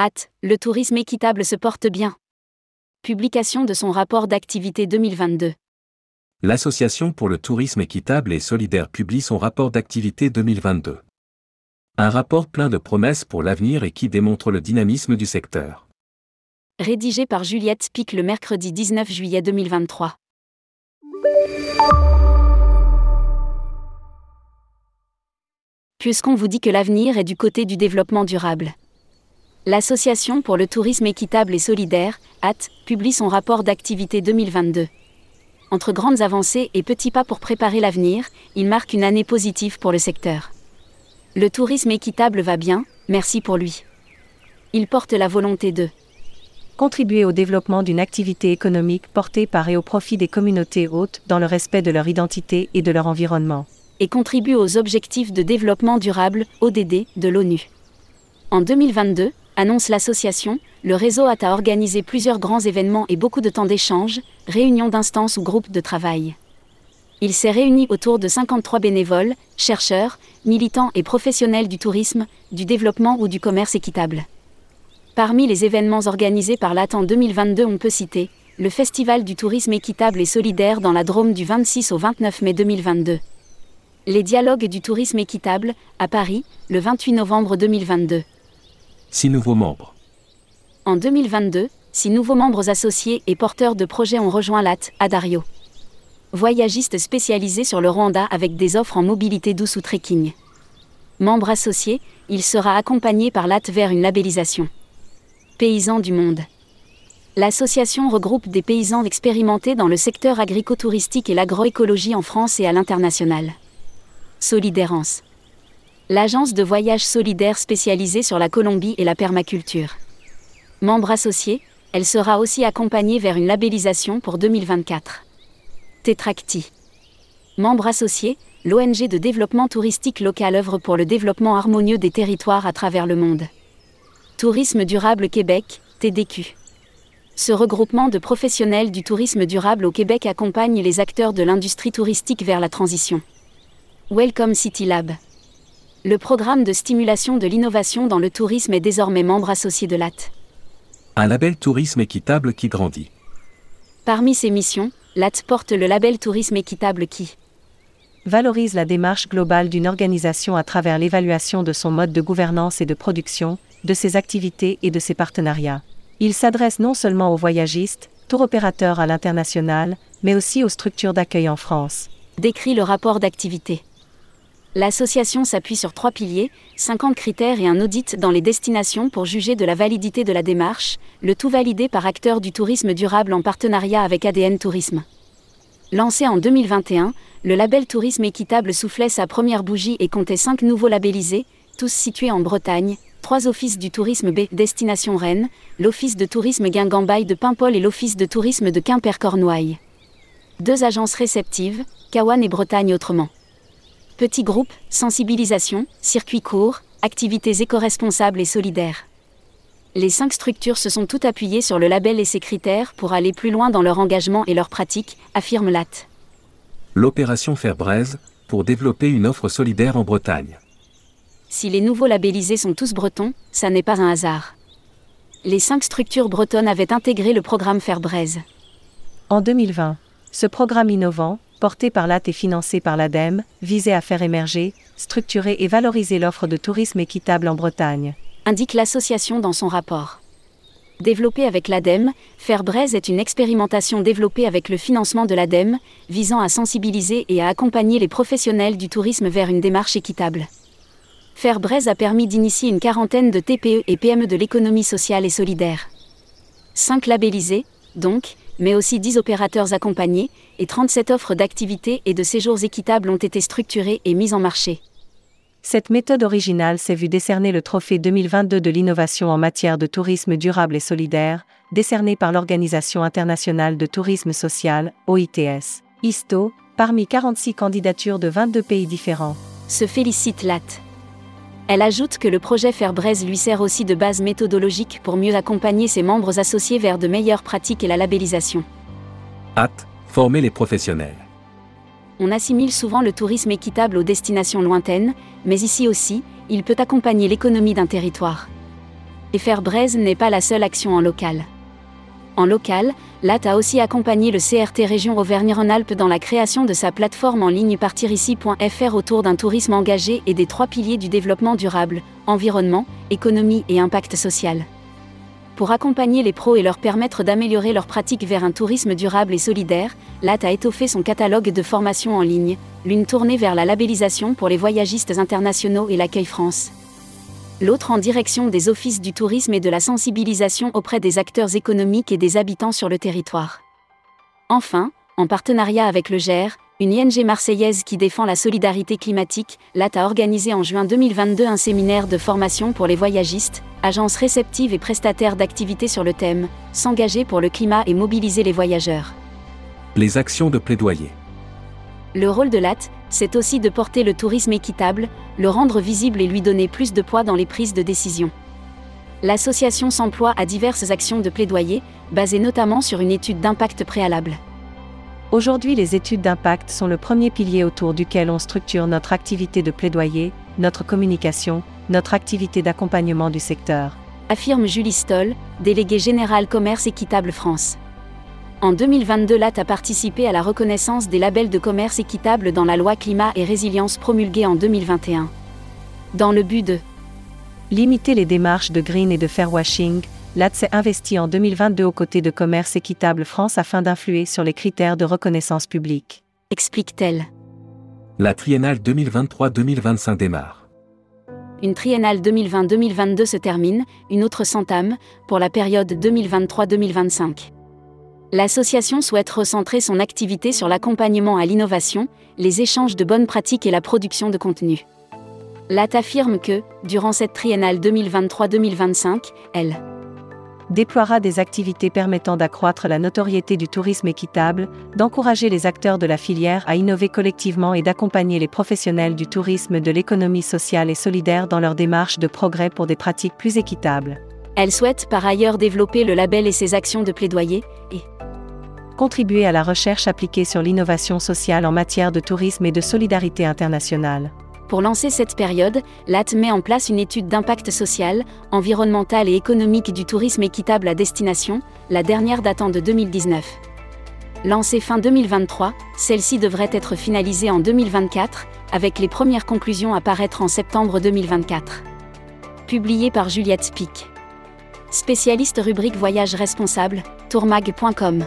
Hâte, le tourisme équitable se porte bien. Publication de son rapport d'activité 2022. L'Association pour le tourisme équitable et solidaire publie son rapport d'activité 2022. Un rapport plein de promesses pour l'avenir et qui démontre le dynamisme du secteur. Rédigé par Juliette Spic le mercredi 19 juillet 2023. Puisqu'on vous dit que l'avenir est du côté du développement durable. L'Association pour le tourisme équitable et solidaire, AT, publie son rapport d'activité 2022. Entre grandes avancées et petits pas pour préparer l'avenir, il marque une année positive pour le secteur. Le tourisme équitable va bien, merci pour lui. Il porte la volonté de contribuer au développement d'une activité économique portée par et au profit des communautés hôtes dans le respect de leur identité et de leur environnement. Et contribue aux objectifs de développement durable, ODD, de l'ONU. En 2022, annonce l'association, le réseau a organisé plusieurs grands événements et beaucoup de temps d'échange, réunions d'instances ou groupes de travail. Il s'est réuni autour de 53 bénévoles, chercheurs, militants et professionnels du tourisme, du développement ou du commerce équitable. Parmi les événements organisés par l'AT en 2022, on peut citer le Festival du tourisme équitable et solidaire dans la Drôme du 26 au 29 mai 2022. Les dialogues du tourisme équitable, à Paris, le 28 novembre 2022. Six nouveaux membres. En 2022, six nouveaux membres associés et porteurs de projets ont rejoint l'AT, à Dario. Voyagiste spécialisé sur le Rwanda avec des offres en mobilité douce ou trekking. Membre associé, il sera accompagné par l'AT vers une labellisation. Paysans du monde. L'association regroupe des paysans expérimentés dans le secteur agrico-touristique et l'agroécologie en France et à l'international. Solidérance l'agence de voyage solidaire spécialisée sur la Colombie et la permaculture. Membre associé, elle sera aussi accompagnée vers une labellisation pour 2024. Tetracti. Membre associé, l'ONG de développement touristique local œuvre pour le développement harmonieux des territoires à travers le monde. Tourisme durable Québec, TDQ. Ce regroupement de professionnels du tourisme durable au Québec accompagne les acteurs de l'industrie touristique vers la transition. Welcome City Lab. Le programme de stimulation de l'innovation dans le tourisme est désormais membre associé de l'AT. Un label tourisme équitable qui grandit. Parmi ses missions, l'AT porte le label tourisme équitable qui valorise la démarche globale d'une organisation à travers l'évaluation de son mode de gouvernance et de production, de ses activités et de ses partenariats. Il s'adresse non seulement aux voyagistes, tour opérateurs à l'international, mais aussi aux structures d'accueil en France. Décrit le rapport d'activité. L'association s'appuie sur trois piliers, 50 critères et un audit dans les destinations pour juger de la validité de la démarche, le tout validé par acteurs du tourisme durable en partenariat avec ADN Tourisme. Lancé en 2021, le label Tourisme équitable soufflait sa première bougie et comptait cinq nouveaux labellisés, tous situés en Bretagne, trois offices du tourisme B, Destination Rennes, l'office de tourisme Guingambaille de Paimpol et l'office de tourisme de Quimper-Cornouailles. Deux agences réceptives, Cawan et Bretagne autrement. Petit groupe, sensibilisation, circuit court, activités éco-responsables et solidaires. Les cinq structures se sont toutes appuyées sur le label et ses critères pour aller plus loin dans leur engagement et leurs pratiques, affirme LAT. L'opération Fairbraise, pour développer une offre solidaire en Bretagne. Si les nouveaux labellisés sont tous bretons, ça n'est pas un hasard. Les cinq structures bretonnes avaient intégré le programme Fairbraise. En 2020, ce programme innovant, porté par l'AT et financé par l'ADEME, visait à faire émerger, structurer et valoriser l'offre de tourisme équitable en Bretagne. Indique l'association dans son rapport. Développé avec l'ADEME, Fairbraise est une expérimentation développée avec le financement de l'ADEME, visant à sensibiliser et à accompagner les professionnels du tourisme vers une démarche équitable. Fairbraise a permis d'initier une quarantaine de TPE et PME de l'économie sociale et solidaire. Cinq labellisés, donc, mais aussi 10 opérateurs accompagnés, et 37 offres d'activités et de séjours équitables ont été structurées et mises en marché. Cette méthode originale s'est vue décerner le trophée 2022 de l'innovation en matière de tourisme durable et solidaire, décerné par l'Organisation internationale de tourisme social, OITS, ISTO, parmi 46 candidatures de 22 pays différents. Se félicite LAT. Elle ajoute que le projet Fairbraise lui sert aussi de base méthodologique pour mieux accompagner ses membres associés vers de meilleures pratiques et la labellisation. Hâte, former les professionnels. On assimile souvent le tourisme équitable aux destinations lointaines, mais ici aussi, il peut accompagner l'économie d'un territoire. Et faire braise n'est pas la seule action en local. En local, LAT a aussi accompagné le CRT Région Auvergne-Rhône-Alpes dans la création de sa plateforme en ligne partirici.fr autour d'un tourisme engagé et des trois piliers du développement durable, environnement, économie et impact social. Pour accompagner les pros et leur permettre d'améliorer leurs pratiques vers un tourisme durable et solidaire, LAT a étoffé son catalogue de formations en ligne, l'une tournée vers la labellisation pour les voyagistes internationaux et l'accueil France l'autre en direction des offices du tourisme et de la sensibilisation auprès des acteurs économiques et des habitants sur le territoire. Enfin, en partenariat avec le GER, une ING marseillaise qui défend la solidarité climatique, LAT a organisé en juin 2022 un séminaire de formation pour les voyagistes, agences réceptives et prestataires d'activités sur le thème S'engager pour le climat et mobiliser les voyageurs. Les actions de plaidoyer. Le rôle de l'AT, c'est aussi de porter le tourisme équitable, le rendre visible et lui donner plus de poids dans les prises de décision. L'association s'emploie à diverses actions de plaidoyer, basées notamment sur une étude d'impact préalable. Aujourd'hui, les études d'impact sont le premier pilier autour duquel on structure notre activité de plaidoyer, notre communication, notre activité d'accompagnement du secteur. Affirme Julie Stoll, déléguée générale Commerce Équitable France. En 2022, LAT a participé à la reconnaissance des labels de commerce équitable dans la loi Climat et Résilience promulguée en 2021. Dans le but de limiter les démarches de green et de fairwashing, LAT s'est investi en 2022 aux côtés de Commerce Équitable France afin d'influer sur les critères de reconnaissance publique. Explique-t-elle. La triennale 2023-2025 démarre. Une triennale 2020-2022 se termine, une autre s'entame, pour la période 2023-2025 l'association souhaite recentrer son activité sur l'accompagnement à l'innovation, les échanges de bonnes pratiques et la production de contenu. LAT affirme que, durant cette triennale 2023-2025, elle déploiera des activités permettant d'accroître la notoriété du tourisme équitable, d'encourager les acteurs de la filière à innover collectivement et d'accompagner les professionnels du tourisme de l'économie sociale et solidaire dans leur démarche de progrès pour des pratiques plus équitables. Elle souhaite par ailleurs développer le label et ses actions de plaidoyer, et contribuer à la recherche appliquée sur l'innovation sociale en matière de tourisme et de solidarité internationale. Pour lancer cette période, LAT met en place une étude d'impact social, environnemental et économique du tourisme équitable à destination, la dernière datant de 2019. Lancée fin 2023, celle-ci devrait être finalisée en 2024, avec les premières conclusions à paraître en septembre 2024. Publiée par Juliette Pic. Spécialiste rubrique Voyage responsable, tourmag.com.